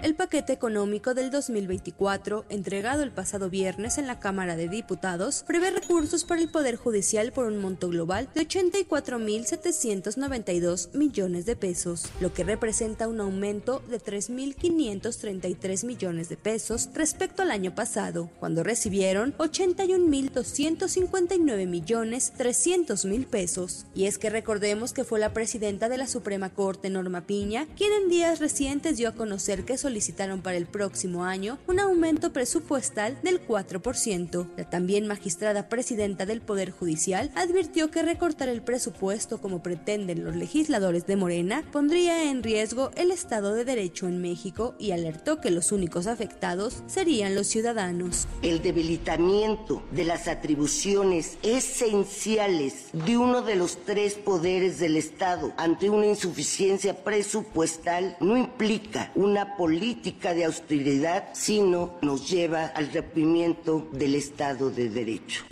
El paquete económico del 2024, entregado el pasado viernes en la Cámara de Diputados, prevé recursos para el Poder Judicial por un monto global de 84.792 millones de pesos, lo que representa un aumento de 3.533 millones de pesos respecto al año pasado, cuando recibieron 81.259 millones 300 mil pesos. Y es que recordemos que fue la presidenta de la Suprema Corte, Norma Piña, quien en días recientes dio a conocer que solicitaron para el próximo año un aumento presupuestal del 4%. La también magistrada presidenta del Poder Judicial advirtió que recortar el presupuesto como pretenden los legisladores de Morena pondría en riesgo el Estado de Derecho en México y alertó que los únicos afectados serían los ciudadanos. El debilitamiento de las atribuciones esenciales de uno de los tres poderes del Estado ante una insuficiencia presupuestal no implica una política política de austeridad, sino nos lleva al rompimiento del Estado de Derecho.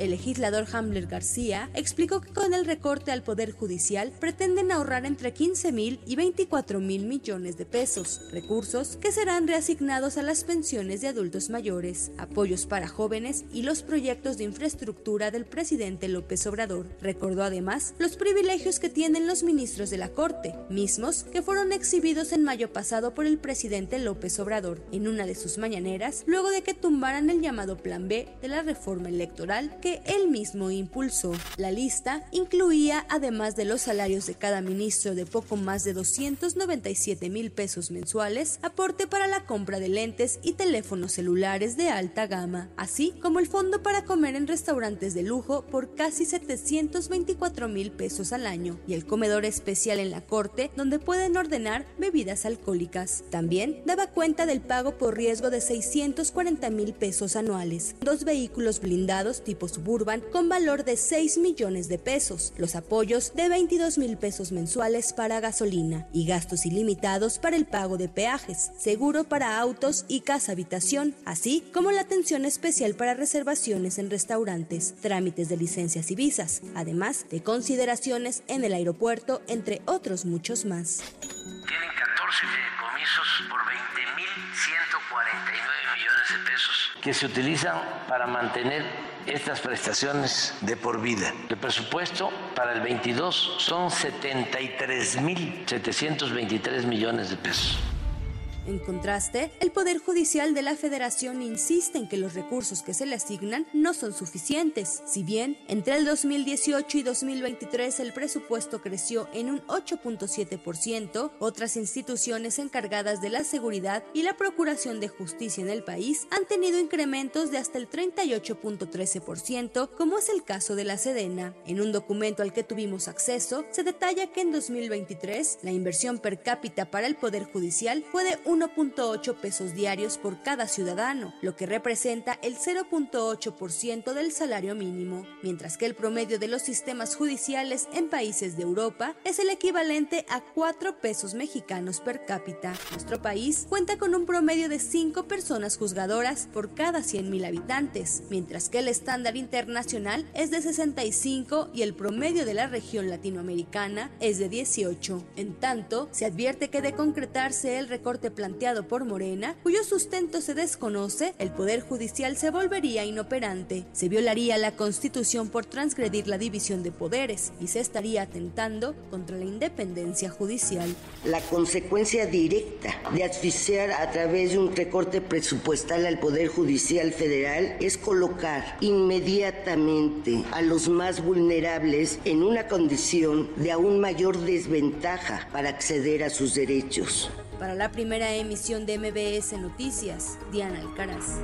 El legislador Hamler García explicó que con el recorte al Poder Judicial pretenden ahorrar entre 15 mil y 24 mil millones de pesos, recursos que serán reasignados a las pensiones de adultos mayores, apoyos para jóvenes y los proyectos de infraestructura del presidente López Obrador. Recordó además los privilegios que tienen los ministros de la Corte, mismos que fueron exhibidos en mayo pasado por el presidente López Obrador en una de sus mañaneras, luego de que tumbaran el llamado Plan B de la reforma electoral que él mismo impulsó. La lista incluía, además de los salarios de cada ministro de poco más de 297 mil pesos mensuales, aporte para la compra de lentes y teléfonos celulares de alta gama, así como el fondo para comer en restaurantes de lujo por casi 724 mil pesos al año y el comedor especial en la corte donde pueden ordenar bebidas alcohólicas. También daba cuenta del pago por riesgo de 640 mil pesos anuales, dos vehículos blindados tipo Suburban con valor de 6 millones de pesos, los apoyos de 22 mil pesos mensuales para gasolina y gastos ilimitados para el pago de peajes, seguro para autos y casa habitación, así como la atención especial para reservaciones en restaurantes, trámites de licencias y visas, además de consideraciones en el aeropuerto, entre otros muchos más. Tienen 14 fideicomisos por 20.149 millones de pesos que se utilizan para mantener estas prestaciones de por vida. El presupuesto para el 22 son 73.723 millones de pesos. En contraste, el Poder Judicial de la Federación insiste en que los recursos que se le asignan no son suficientes. Si bien entre el 2018 y 2023 el presupuesto creció en un 8.7%, otras instituciones encargadas de la seguridad y la procuración de justicia en el país han tenido incrementos de hasta el 38.13%, como es el caso de la Sedena. En un documento al que tuvimos acceso, se detalla que en 2023 la inversión per cápita para el Poder Judicial fue de 1.8 pesos diarios por cada ciudadano, lo que representa el 0.8% del salario mínimo, mientras que el promedio de los sistemas judiciales en países de Europa es el equivalente a 4 pesos mexicanos per cápita. Nuestro país cuenta con un promedio de 5 personas juzgadoras por cada 100.000 habitantes, mientras que el estándar internacional es de 65 y el promedio de la región latinoamericana es de 18. En tanto, se advierte que de concretarse el recorte planteado por Morena, cuyo sustento se desconoce, el Poder Judicial se volvería inoperante, se violaría la Constitución por transgredir la división de poderes y se estaría atentando contra la independencia judicial. La consecuencia directa de asfixiar a través de un recorte presupuestal al Poder Judicial Federal es colocar inmediatamente a los más vulnerables en una condición de aún mayor desventaja para acceder a sus derechos. Para la primera emisión de MBS Noticias, Diana Alcaraz.